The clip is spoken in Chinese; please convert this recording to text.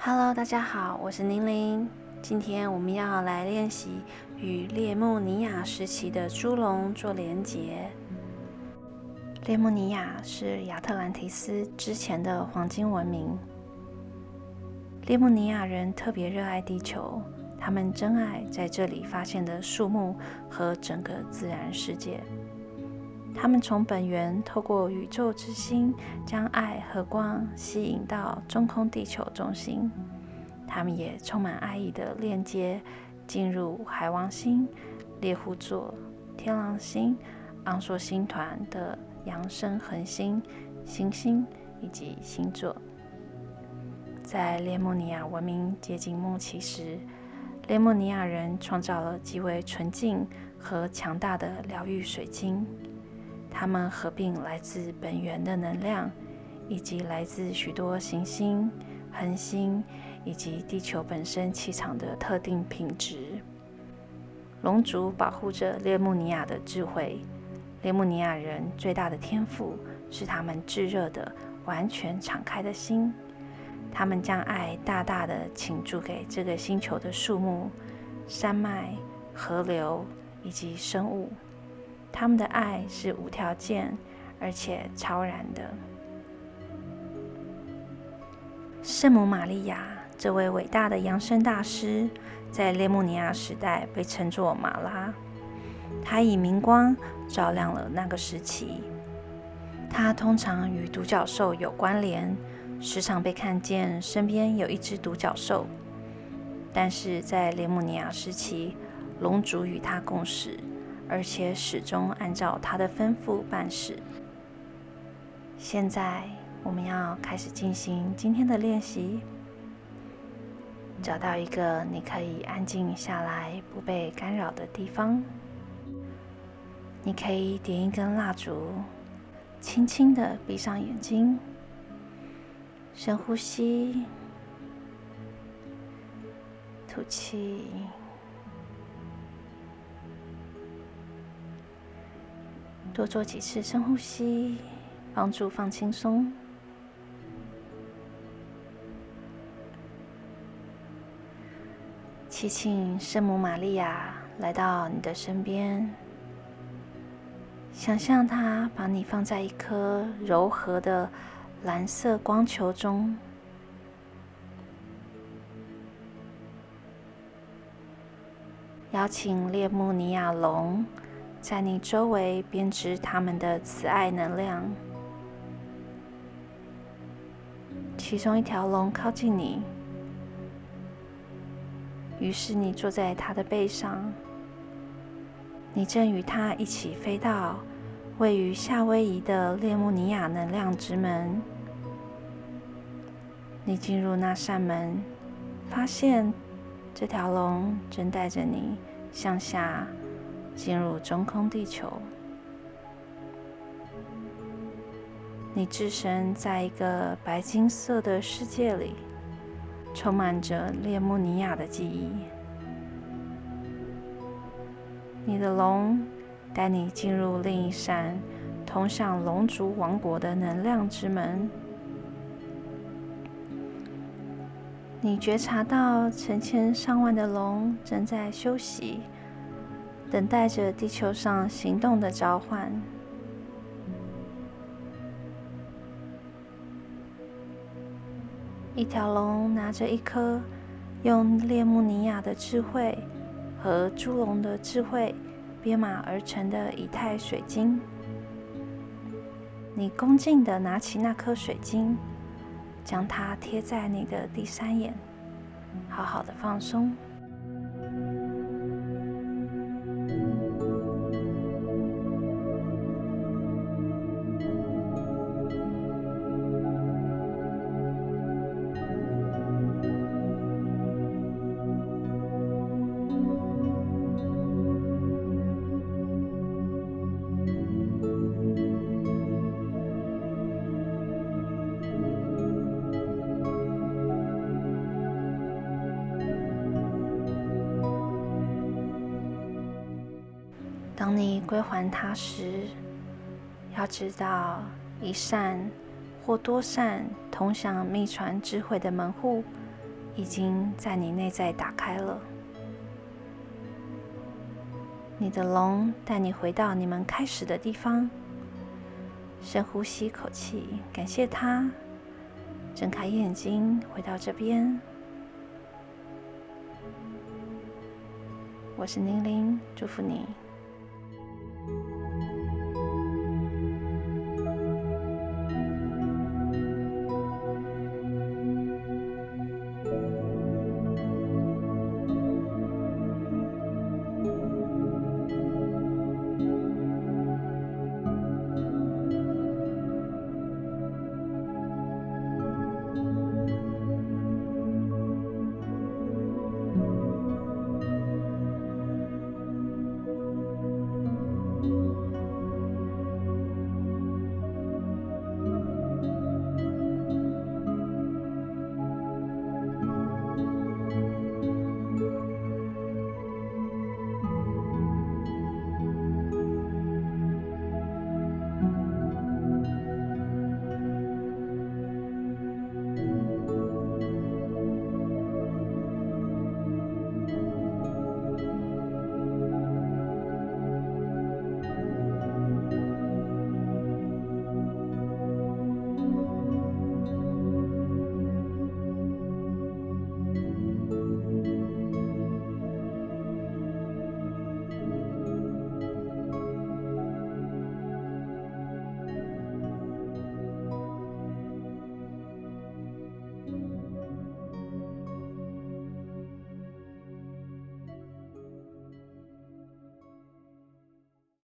Hello，大家好，我是宁玲。今天我们要来练习与列穆尼亚时期的猪笼做连结。列穆尼亚是亚特兰提斯之前的黄金文明。列穆尼亚人特别热爱地球，他们珍爱在这里发现的树木和整个自然世界。他们从本源透过宇宙之心，将爱和光吸引到中空地球中心。他们也充满爱意的链接进入海王星、猎户座、天狼星、昂索星团的扬升恒星、行星以及星座。在列莫尼亚文明接近末期时，列莫尼亚人创造了极为纯净和强大的疗愈水晶。它们合并来自本源的能量，以及来自许多行星、恒星以及地球本身气场的特定品质。龙族保护着列穆尼亚的智慧。列穆尼亚人最大的天赋是他们炙热的、完全敞开的心。他们将爱大大的倾注给这个星球的树木、山脉、河流以及生物。他们的爱是无条件而且超然的。圣母玛利亚这位伟大的扬声大师，在列穆尼亚时代被称作马拉。她以明光照亮了那个时期。她通常与独角兽有关联，时常被看见身边有一只独角兽。但是在列穆尼亚时期，龙族与她共事。而且始终按照他的吩咐办事。现在我们要开始进行今天的练习。找到一个你可以安静下来、不被干扰的地方。你可以点一根蜡烛，轻轻的闭上眼睛，深呼吸，吐气。多做几次深呼吸，帮助放轻松。祈请圣母玛利亚来到你的身边，想象她把你放在一颗柔和的蓝色光球中，邀请列穆尼亚龙。在你周围编织他们的慈爱能量。其中一条龙靠近你，于是你坐在它的背上。你正与它一起飞到位于夏威夷的列穆尼亚能量之门。你进入那扇门，发现这条龙正带着你向下。进入中空地球，你置身在一个白金色的世界里，充满着列穆尼亚的记忆。你的龙带你进入另一扇通向龙族王国的能量之门。你觉察到成千上万的龙正在休息。等待着地球上行动的召唤。一条龙拿着一颗用列穆尼亚的智慧和猪龙的智慧编码而成的以太水晶。你恭敬的拿起那颗水晶，将它贴在你的第三眼，好好的放松。当你归还它时，要知道，一扇或多扇通向秘传智慧的门户已经在你内在打开了。你的龙带你回到你们开始的地方。深呼吸一口气，感谢它。睁开眼睛，回到这边。我是宁玲，祝福你。